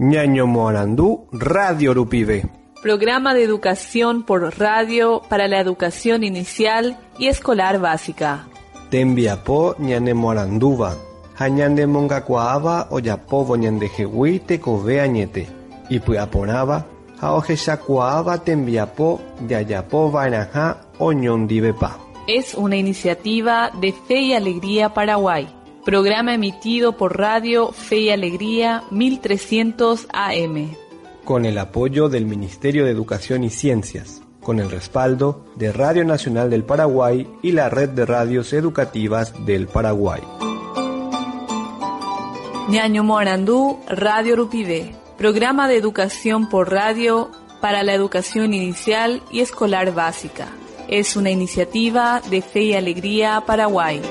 Ñaño Moarandú, Radio Rupibe. Programa de educación por radio para la educación inicial y escolar básica. Tembiapo ñane Moaranduba. Hañande mongakuaaba oyapovo ñandejehui tekove añete. Ipyaporava ha ohechakuaaba tembiapo jajapo vaeraha oñondivepa. Es una iniciativa de Fe y Alegría Paraguay. Programa emitido por Radio Fe y Alegría 1300 AM. Con el apoyo del Ministerio de Educación y Ciencias, con el respaldo de Radio Nacional del Paraguay y la Red de Radios Educativas del Paraguay. Ñaño Morandú, Radio Rupivé. Programa de educación por radio para la educación inicial y escolar básica. Es una iniciativa de Fe y Alegría Paraguay.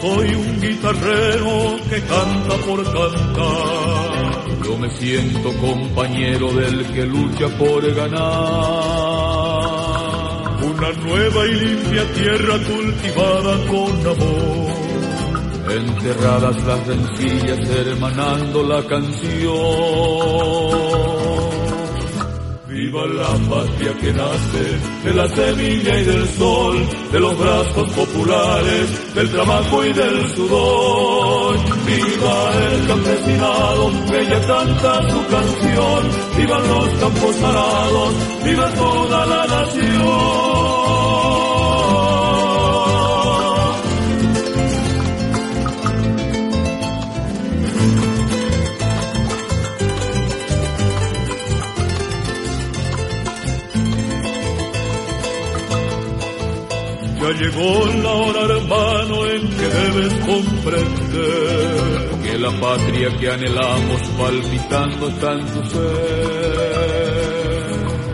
Soy un guitarrero que canta por cantar. Yo me siento compañero del que lucha por ganar. Una nueva y limpia tierra cultivada con amor. Enterradas las rencillas hermanando la canción. Viva la patria que nace de la semilla y del sol, de los brazos populares, del trabajo y del sudor. Viva el campesinado que ya canta su canción, vivan los campos arados, viva toda la nación. Llegó la hora, hermano, en que debes comprender que la patria que anhelamos palpitando está en ser.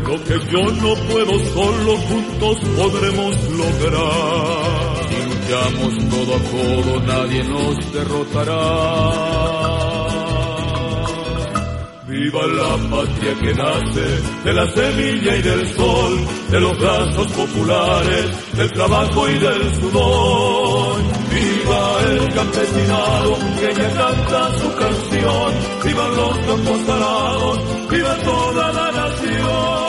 Lo que yo no puedo solo, juntos podremos lograr. Si luchamos codo a codo, nadie nos derrotará. Viva la patria que nace de la semilla y del sol, de los brazos populares, del trabajo y del sudor. Viva el campesinado que ya canta su canción, vivan los campos viva toda la nación.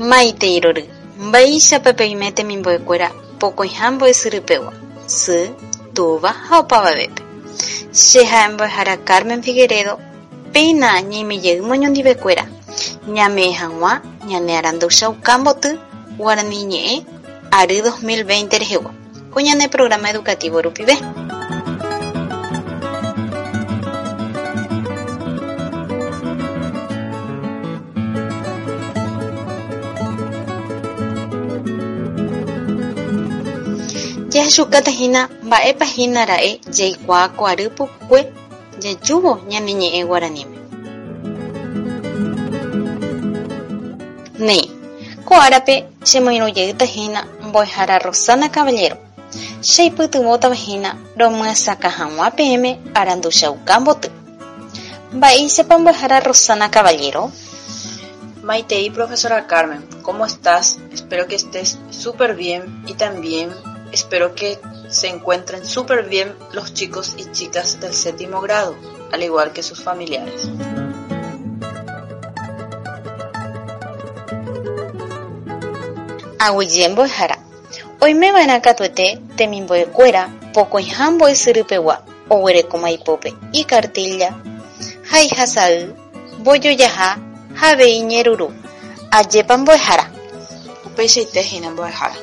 Maite irory. Mba'éichapa imete mimbo'ekuéra pokõiha mbo'esyrypegua, sy, túva ha opavavépe. Che ha'e mbo'ehára Carmen Figueredo péina ñaimejey moñondivekuéra ñame hag̃ua ñane Aranducha Uka mboty Guarani ñe'ẽ ary 2020 rehegua ko ñane programa educativo rupive. Jahechukatahína mba'épahína ra'e jaikuaa ko'ary pokue jajúvo ñane ñe'ẽ Guaraníme. Néi, ko árape chemoirũjeýtahína mbo'ehára Rosana Caballero. Cheipytyvõtavahína romyasaka hag̃ua peẽme Aranduchauka mboty. Mba'éichapa mbo'ehára Rosana Caballero. Maitei, profesora Carmen, ¿cómo estás? Espero que estés súper bien y también espero que se encuentren súper bien los chicos y chicas del séptimo grado, al igual que sus familiares. Aguyje mbo'ehára. Oimeva'erã katuete temimbo'ekuéra pokõiha mbo'esyrypegua oguereko maipópe ikartilla, haihasay, mbojojaha ha avei ñeruru. Ajépa mbo'ehára. Upeichaite mbo'ehára.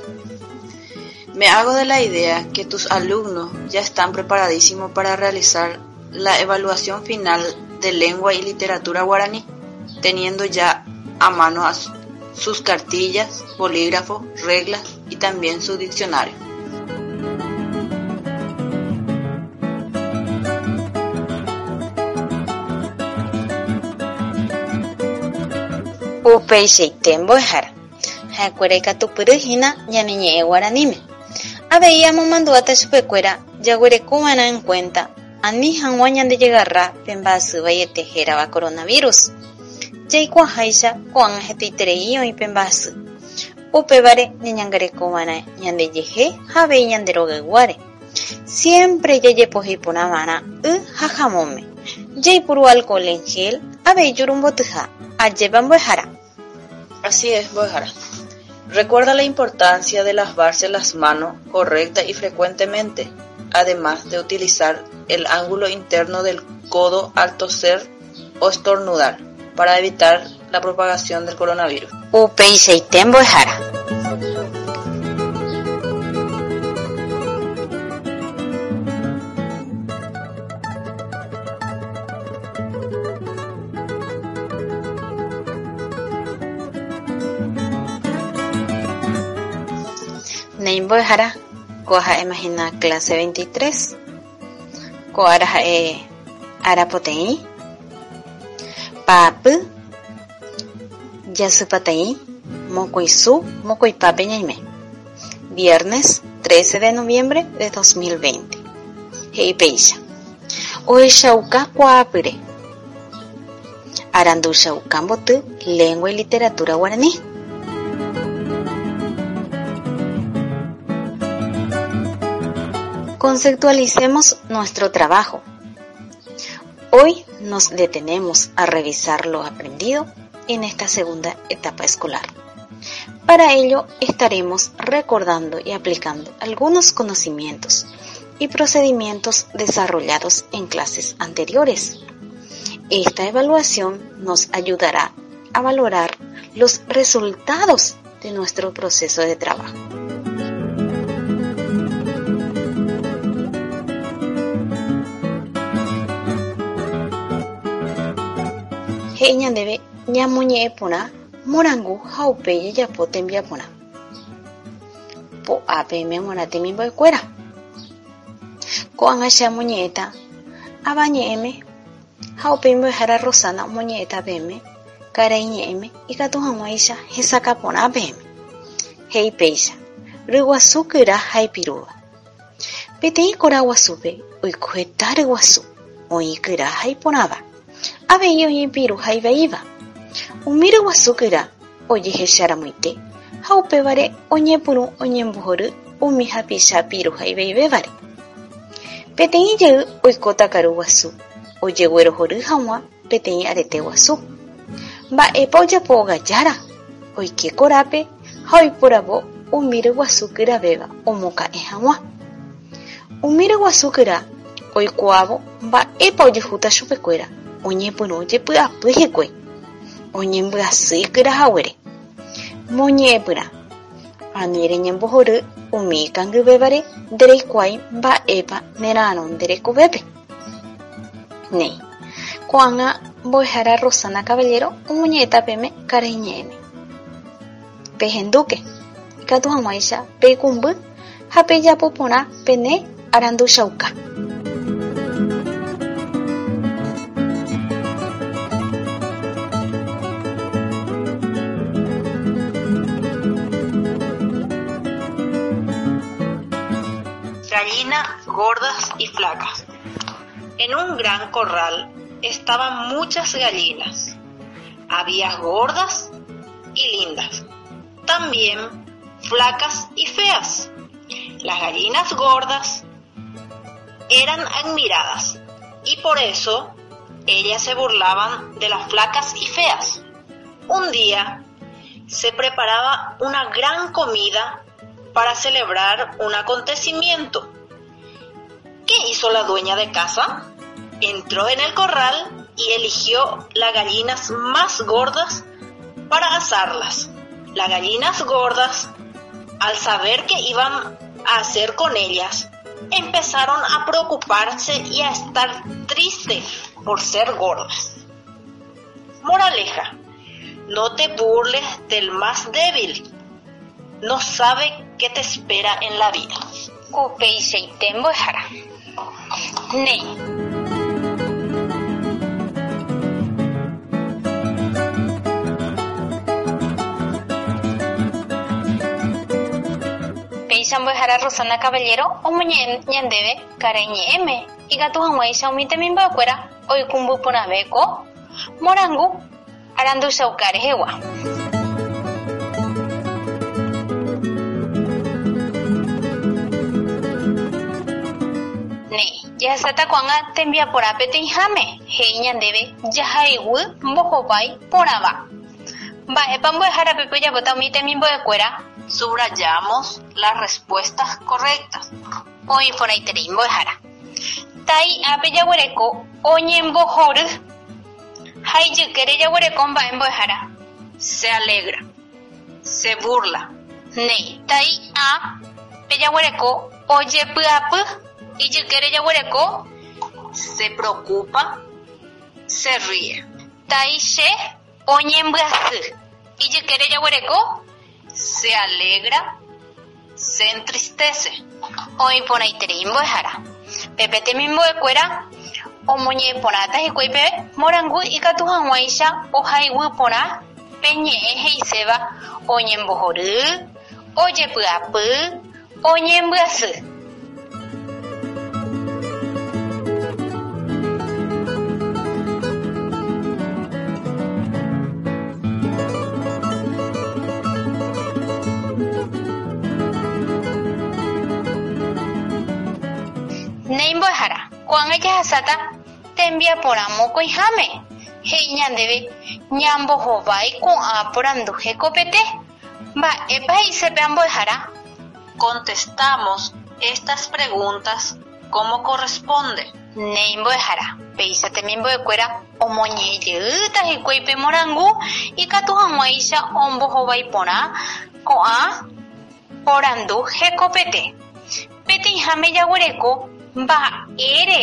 Me hago de la idea que tus alumnos ya están preparadísimos para realizar la evaluación final de lengua y literatura guaraní, teniendo ya a mano sus cartillas, bolígrafos, reglas y también su diccionario. Avei amomandúta chupekuéra jaguerekova'erã en cuenta. Ani hag̃ua ñandejegarra pe mba'asy vaiete hérava coronavirus. Jaikuaaháicha ko'ág̃a hetaiterei oĩ pe mba'asy upévare ñeñangarekova'erã ñandejehe ha avei ñanderogaygua siempre jajepohíporãva'erã y ha hamóme jaipuru alcohol en gel avei jurumbotyha ajépa mbo'ehára Así es, Mbo'ehára. Recuerda la importancia de lavarse las manos correcta y frecuentemente, además de utilizar el ángulo interno del codo al toser o estornudar para evitar la propagación del coronavirus. Mbo'ehára ko ha'e imagina clase 23 ko ára ha'e ára poteĩ paapy jasypateĩ mokoisu mokoipápe ñaime viernes 13 de noviembre de 2020 he'i péicha ohechauka kuaapyre aranduchauka mboty lengua y literatura guaraní Conceptualicemos nuestro trabajo. Hoy nos detenemos a revisar lo aprendido en esta segunda etapa escolar. Para ello estaremos recordando y aplicando algunos conocimientos y procedimientos desarrollados en clases anteriores. Esta evaluación nos ayudará a valorar los resultados de nuestro proceso de trabajo. He'i ñandéve ñamoñe'ẽ porã morangu ha upe jajapo tembiaporã po'ápe memorã temimbo'ekuéra ko'ág̃a che amoñe'ẽta avañe'ẽme ha upe mbo'ehára Rosana omoñe'ẽta peẽme karai ñe'ẽme ikatu hag̃uáicha hesakaporã peẽme he'i péicha ryguasu kyra ha ipirúva peteĩ koraguasúpe oiko heta ryguasu oĩ kyra ha iporãva avei oñepiru ha ivaíva umi ryguasu kyra ojehecharamoite ha upévare oñepyrũ oñembohory umi hapicha piru ha ivaivévare peteĩ jey oiko takaru guasu ojeguerohory hag̃ua peteĩ arete guasu mba'épa ojapo ogajára oike korápe ha oiporavo umi ryguasu kyravéva omoka'e hag̃ua. Umi ryguasu kyra oikuaávo mba'épa ojehúta chupekuéra oñepyrũ jepy'apy hekue oñembyasy kyrahaguére moñe'ẽpyra ani reñembohory umi ikangyvévare ndereikuaái mba'épa nera'ãrõ nderekovépe néi ko'ág̃a mbo'ehára Rosana Caballero omoñe'ẽta peẽme karai ñe'ẽme pehendúke ikatu hag̃uáicha peikumby ha pejapo porã pene aranduchauka Gordas y flacas. En un gran corral estaban muchas gallinas. Había gordas y lindas. También flacas y feas. Las gallinas gordas eran admiradas y por eso ellas se burlaban de las flacas y feas. Un día se preparaba una gran comida para celebrar un acontecimiento. ¿Qué hizo la dueña de casa? Entró en el corral y eligió las gallinas más gordas para asarlas. Las gallinas gordas, al saber qué iban a hacer con ellas, empezaron a preocuparse y a estar tristes por ser gordas. Moraleja, no te burles del más débil. No sabe qué te espera en la vida. Ney. ishan bwehara Rosana Caballero omuñe ñandeve karañe'ẽme ikatu hag̃ua isha omitemimba'ekuéra oikumbuporãvéko morangu aranduchauka rehegua Ne, jaháta ko'ág̃a tembiaporã peteĩháme he'i ñandéve jahaygue mbohovái porãva. Mba'épa mbo'ehárape pejapóta umi temimbo'ekuéra Subrayamos las respuestas correctas. oĩ porãiterei mbo'ehára. Tai ápe jaguereko oñembohory ha ijykére jaguereko mba'e. Se alegra. Se burla. Néi, tai A pe jaguereko ojepy'apy ijykére jaguereko Se preocupa. Se ríe. tai che oñembyasy ijykére jaguereko Se alegra. Se entristece. oĩ porãiterei mbo'ehára. Pepe temimbo'ekuéra omoñe'ẽporãta hikuái pe morangu ikatu hag̃uáicha ohaygue porã pe ñe'ẽ he'iséva oñembohory, ojepy'apy, oñembyasy. Néi mbo'ehára ko'ág̃a jahasáta tembiaporã mokõiháme he'i ñandéve ñambohovái ko'ã porandu hekopete mba'épa he'isépe ambo'ehára Contestamos estas preguntas como corresponde. néi mbo'ehára péicha temimbo'ekuéra omoñejeýta hikuái pe morangu ikatu hag̃uáicha ombohovái porã ko'ã porandu hekopete peteĩháme jaguereko mba'ére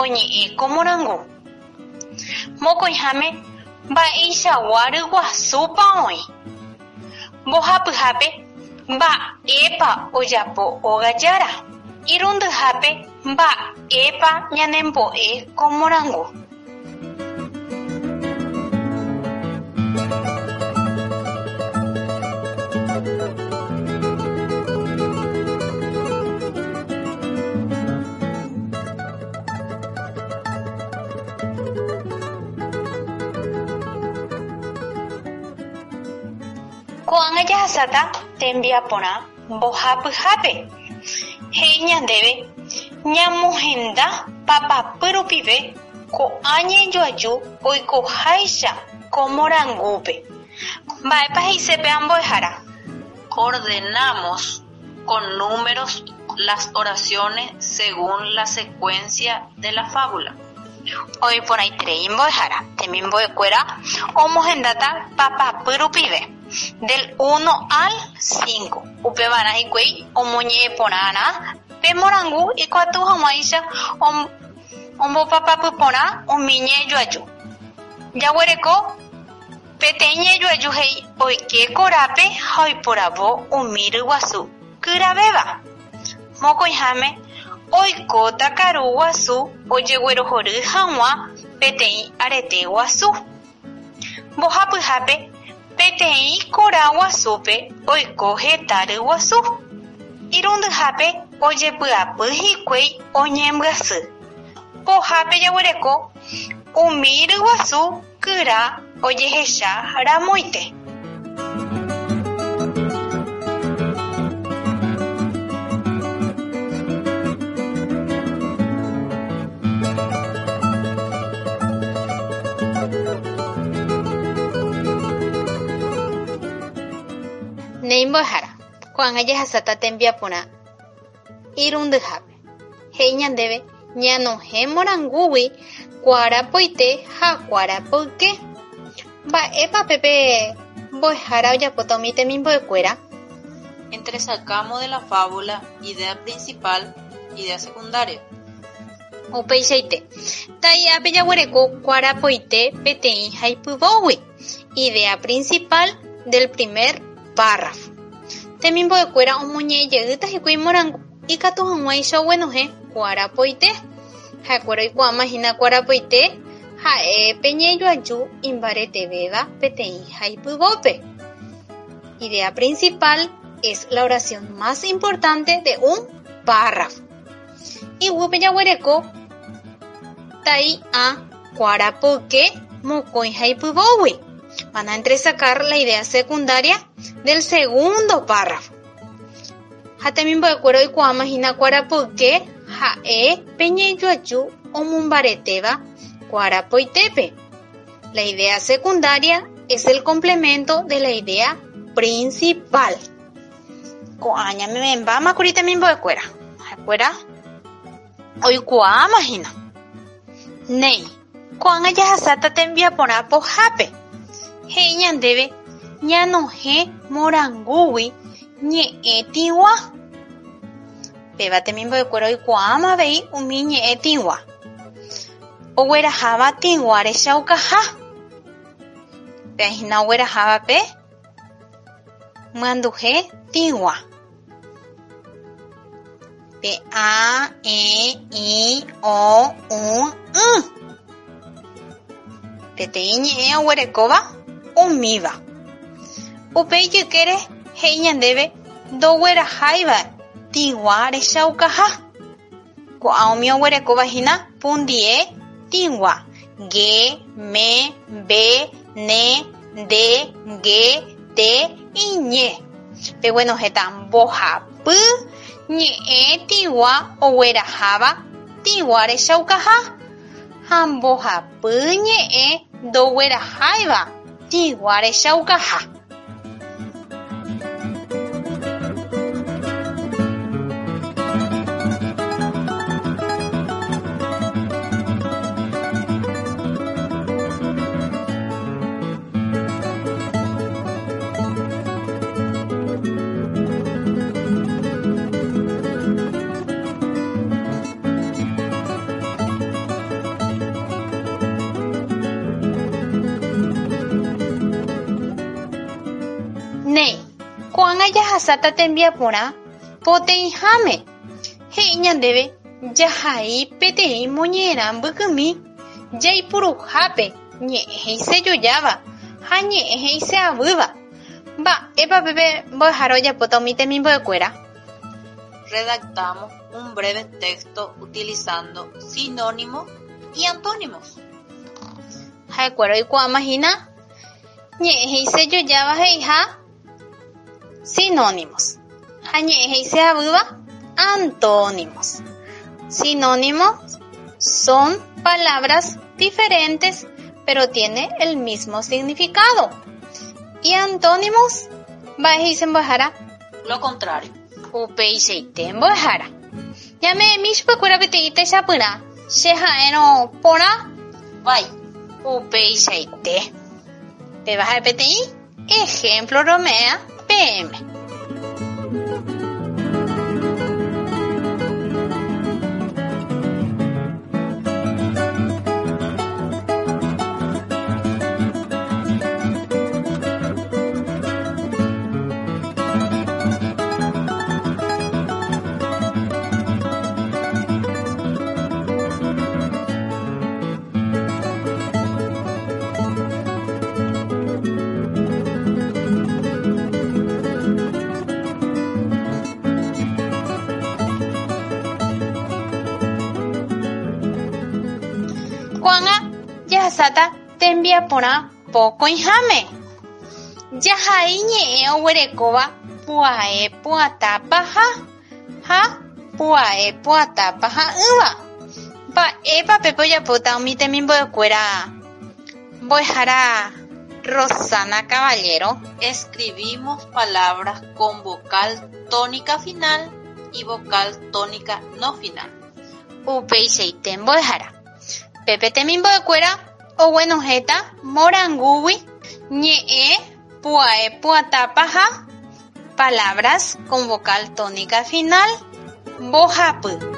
oñe'ẽ ko morangu mokõiháme mba'eichagua ryguasúpa oĩ mbohapyhápe mba'épa ojapo óga jára irundyhápe mba'épa ñanembo'e ko jahasáta tembiaporã mbohapyhápe he'i ñandéve ñamohenda papapy rupive ko'ã ñejoaju oikoháicha ko morangúpe mba'épa he'isépe ambo'ehára Ordenamos con números las oraciones según la secuencia de la fábula. oiporãiterei mbo'ehára temimbo'ekuéra omohendáta papapy rupive del 1 al 5 upevarã hikuái omoñe'ẽporãrã pe morangu ikuatu hag̃uáicha om- ombopapapy porã umi ñe'ẽjoaju jaguereko peteĩ ñe'ẽjoaju he'i oike korápe ha oiporavo umi ryguasu kyravéva mokõiháme oikóta karu guasu ojeguerohory hag̃ua peteĩ arete guasu. Mbohapyhápe peteĩ korã guasúpe oiko heta ryguasu irundyhápe ojepy'apy hikuái oñembyasy pohápe jaguereko umi ryguasu kyra ojehecha ramoite Néi mbo'ehára ko'ág̃a jahasáta tembiaporã irundyhápe he'i ñandéve ñanohẽ morangúgui kuarapoite ha kuarapoyke mba'épa pépe mbo'ehára ojapóta umi temimbo'ekuéra Entresacamos de la fábula idea principal, idea secundaria. upeichaite tai'ápe jaguereko kuarapoite peteĩ haipyvógui idea principal del primer párrafo temimbo'ekuéra omoñe'ẽjeýta hikuái morangu ikatu hag̃uáicha oguenohẽ kuarapoite ha'ekuéra oikuaamahína kuarapoite ha'épe ñe'ẽjoaju imbaretevéva peteĩ haipyvópe idea principal es la oración más importante de un párrafo. Y huepeyahuereco tai a cuarapoque mocoin haipubowi. Van a entresacar la idea secundaria del segundo párrafo. Cuero y cuamagina cuarapoque jae peñeyuachu o mumbareteba cuarapoitepe. La idea secundaria es el complemento de la idea principal. Coaña me memba macurita mimbo de cuera. Cuera. Hoy cuamagina. Nei. Coanga ya hasata te envía por apo jape. He ñandebe ñano he morangui ñe etiwa. Pébate mimbo de cuero y cuama vei umi ñe etiwa. Oguerahava tiguare chaukaha. Peahina oguerahava pe manduhe tigua. Pe a, e, i, o, u, u. Peteĩ ñe'ẽ oguerekóva umíva. Upe ijykére he'i ñandéve ndogueraháiva tigua rechaukaha. Ko'ã umi oguerekóvahína pundie tigua. Ge, me, be, ne, de, ge, te, iñe. Pegueno heta mbohapy ñe'ẽ tigua ogueraháva tigua rechaukaha. Ha mbohapy ñe'ẽ ndogueraháiva tigua rechaukaha. Ko'ág̃a jaháta tembiaporã poteĩháme. He'i ñandéve jahai peteĩ moñerã mbykymi jaipuruhápe ñe'ẽ he'isejojáva ha ñe'ẽ he'iseavýva. Mba'épa pépe mbo'ehára ojapóta umi temimbo'ekuéra. Redactamos un breve texto utilizando sinónimos y antónimos. Ha'ekuéra oikuaamahína ñe'ẽ he'isejojáva he'iha sinónimos. Antónimos. Sinónimos son palabras diferentes pero tiene el mismo significado. Y antónimos mba'e mbo'ehára Lo contrario. upeichaite mbo'ehára. Ñame'ẽmi chupekuéra peteĩ techapyrã che ha'érõ porã Vai. upeichaite. Péva ha'e peteĩ ejemplo romea name. Ko'ág̃a jaháta tembiaporã pokõiháme. Jahai ñe'ẽ oguerekóva pu'ae pu'atápa ha ha pu'ae pu'atápa ha'ỹva. Mba'épa pépe ojapóta umi temimbo'ekuéra mbo'ehára Rosana Caballero. Escribimos palabras con vocal tónica final y vocal tónica no final. upeichaite mbo'ehára. Pépe temimbo'ekuéra oguenohéta morangúgui ñe'ẽ pu'ae pu'atápa ha palabras con vocal tónica final mbohapy.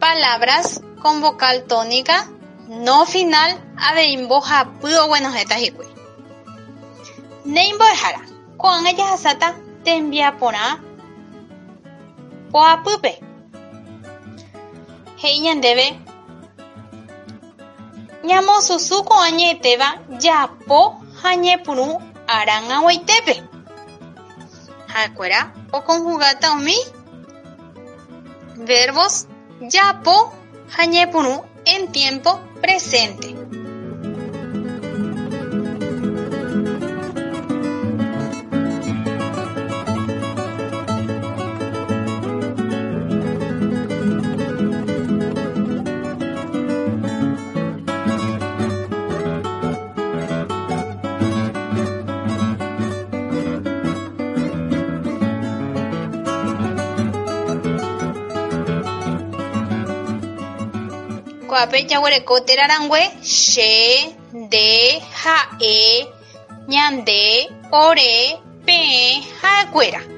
Palabras con vocal tónica no final aveimbo hapy oguenohéta hikuái. Neimbo'ehára ko'ág̃a jaháta tembiaporã poapýpe. He'i ñandéve ñamosusu ko'ã ñe'ẽtéva japo ha ñepyrũ arag̃aguaitépe. Ha'ekuéra okonjugata umi verbos japo ha ñepyrũ en tiempo presente. Ko'ápe jaguereko terarangue che, nde, ha'e, ñande, ore, peẽ ha'ekuéra.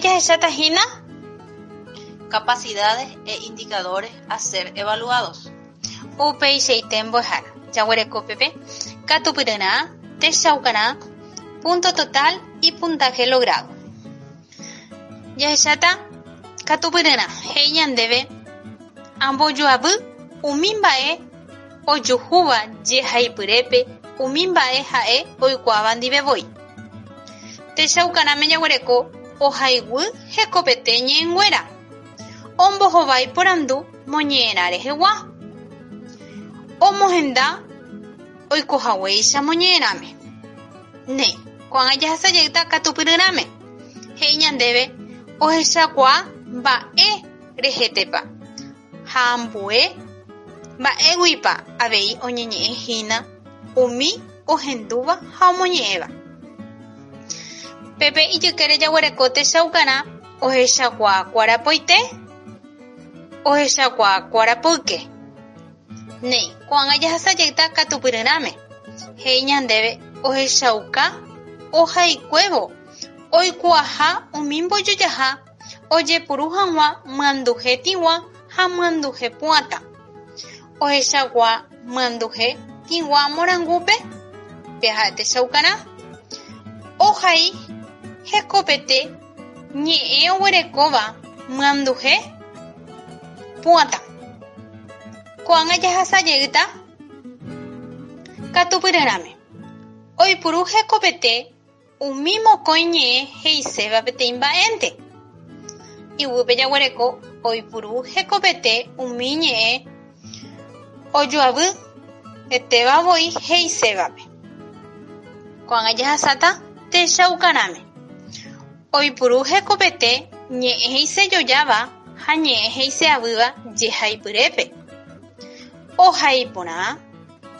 Ko'ág̃a jahecháta hína Capacidades e indicadores a ser evaluados. upeichaite mbo'ehára jaguerekópepe katupyryna, techaukarã, punto total y puntaje logrado. Jahecháta katupyryna he'i ñandéve ambojoavy umi mba'e ojuhúva jehaipyrépe umi mba'e ha'e oikuaáva ndivevoi. Ohayguy hekopete ñe'ẽnguéra ombohovái porandu moñe'ẽra rehegua. Omohenda oikohaguéicha moñe'ẽrãme. Ne, ko'ág̃a jahasajeýta katupyryráme. He'i ñandéve ohechauka mba'e rehétepa ha ambue mba'éguipa avei oñeñe'ẽhína umi ohendúva ha omoñe'ẽva. Pépe ijykére jaguereko techaukarã ohechakuaa kuarapoite, ohechakuaa kuarapyke. Néi, ko'ág̃a jahasajeýta katupyryráme. He'i ñandéve ohechauka ohaikuévo oikuaaha umi mbojojaha ojepuru hag̃ua myanduhe tig̃uã ha myanduhe pu'ãta. Ohechagua myanduhe tig̃uã morangúpe peaha'e techaukarã ohai hekopete ñe'ẽ oguerekóva myanduhe pu'ãta. Ko'ág̃a jahasajeýta katupyryráme. Oipuru hekopete umi mokõi ñe'ẽ he'iséva peteĩ mba'énte. Yvýpe jaguereko oipuru hekopete umi ñe'ẽ ojoavy etevavoi he'isévape. Ko'ág̃a jahasáta techaukarãme. Oipuru ñe'ẽ he'isejojáva ha ñe'ẽ he'iseavýva jehaipyrépe. Ohai porã,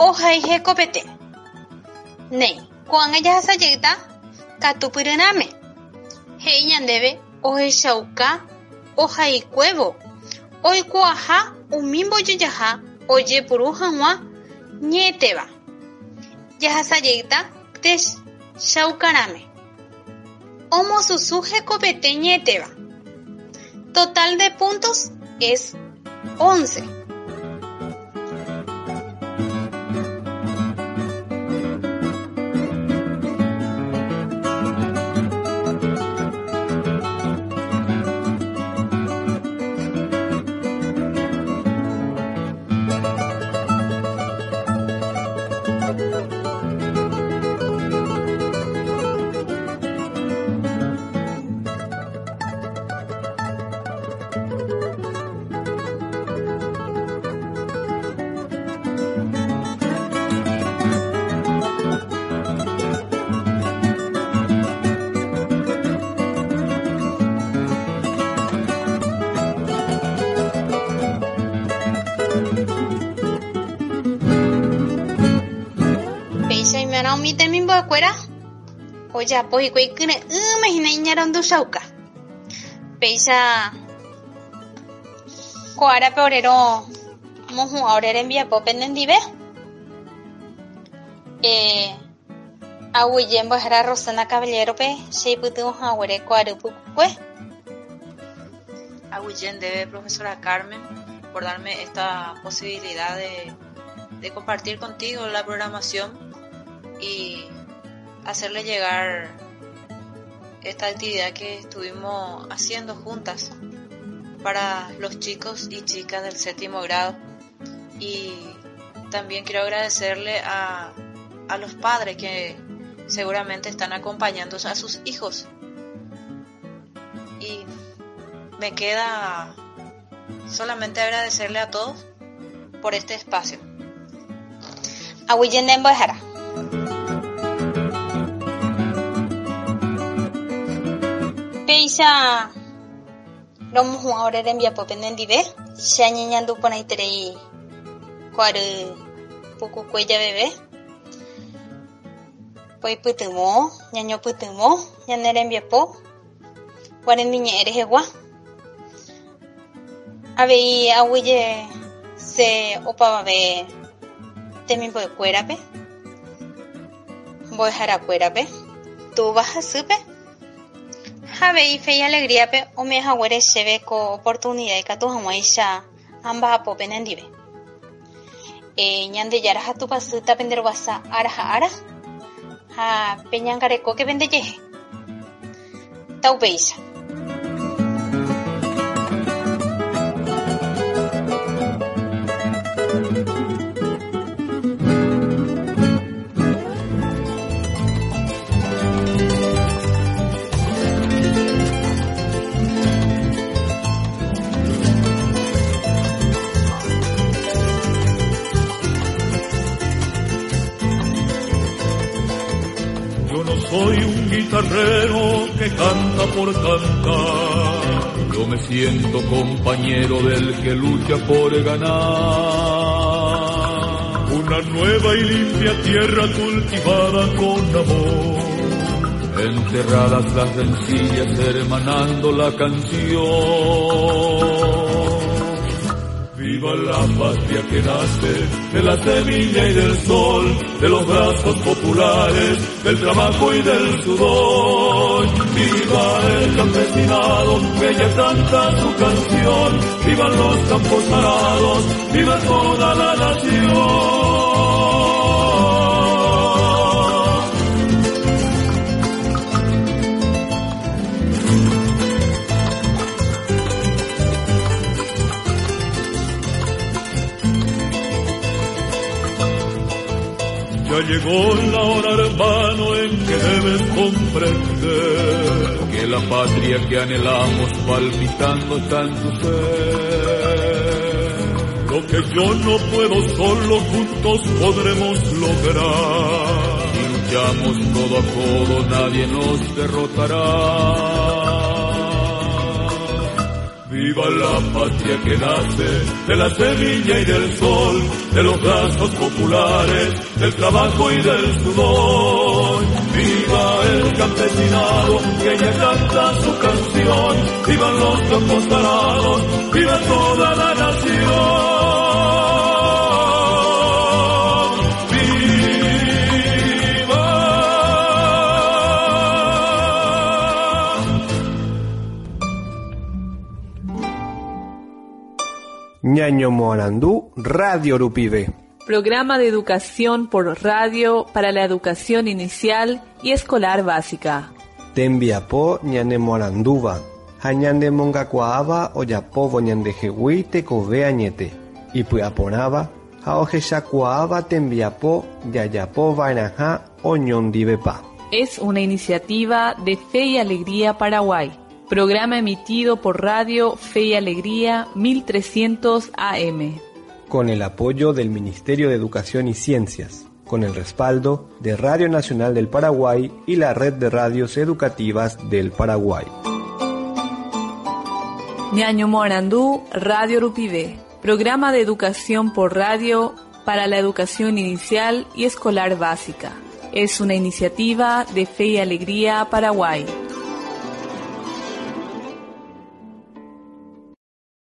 ohai hekopete. Néi, ko'ág̃a jahasajeýta katupyryráme. He'i ñandéve ohechauka ohaikuévo oikuaaha umi mbojojaha ojepuru hag̃ua ñe'ẽtéva. Jahasajeýta techaukarãme. Omosusu hekopete ñe'ẽtéva. Total de puntos es 11. Mbo'ekuéra ojapo hikuái kyre'ỹme iñarandu chauka péicha ko'árape orérõ mohu'ã ore rembiapo penendive eh, aguyje mbo'ehára Rosana Caballerope che ipytyvõhaguére ko'áry pukukue Aguyén debe, profesora Carmen, por darme esta posibilidad de, de compartir contigo la programación y hacerle llegar esta actividad que estuvimos haciendo juntas para los chicos y chicas del séptimo grado. Y también quiero agradecerle a, a los padres que seguramente están acompañando a sus hijos. Y me queda solamente agradecerle a todos por este espacio. Aguyjen mbo'ehára péicha romohu'ã ore rembiapo penendive che añeñandu porãiterei ko'áry pukukue javeve oipytyvõ ñañopytyvõ ñane rembiapo guarendiu ñe'ẽ rehegua avei aguyje se opavave temimbo'ekuérape mbo'eharakuérape túva hasýpe Havei fe y alegríape ome'ãhaguére chéve ko oportunidad ikatu hag̃uáicha amba'apo penendive. Eh, ñandejára ha tupasýta penderovasa ára ha ára ha peñangarekóke pendejehe. Taupéicha. Yo guitarrero que canta por cantar. Yo me siento compañero del que lucha por ganar. Una nueva y limpia tierra cultivada con amor. Enterradas las rencillas hermanando la canción. Viva la patria que nace de la semilla y del sol, de los brazos populares, del trabajo y del sudor. Viva el campesinado que ya canta su canción, vivan los campos arados, viva toda la nación. Llegó la hora, hermano, en que debes comprender que la patria que anhelamos palpitando está en ser. Lo que yo no puedo solo, juntos podremos lograr. Luchamos codo a codo, nadie nos derrotará. Viva la patria que nace de la semilla y del sol, de los brazos populares, del trabajo y del sudor. Viva el campesinado que ya canta su canción, vivan los campos arados, viva toda la Ñaño Moarandú, Radio Rupibe. Programa de educación por radio para la educación inicial y escolar básica. Tembiapo ñane Moaranduva. Hañande mongakuaava ojapovo ñandehegui tekove añete. Ipy'aporãva ha ohechakuaáva tembiapo jajapóva'erãha oñondivepa. Es una iniciativa de Fe y Alegría Paraguay. Programa emitido por Radio Fe y Alegría 1300 AM. con el apoyo del Ministerio de Educación y Ciencias, con el respaldo de Radio Nacional del Paraguay y la Red de Radios Educativas del Paraguay. Ñaño Morandú, Radio Rupivé. Programa de educación por radio para la educación inicial y escolar básica. Es una iniciativa de Fe y Alegría Paraguay.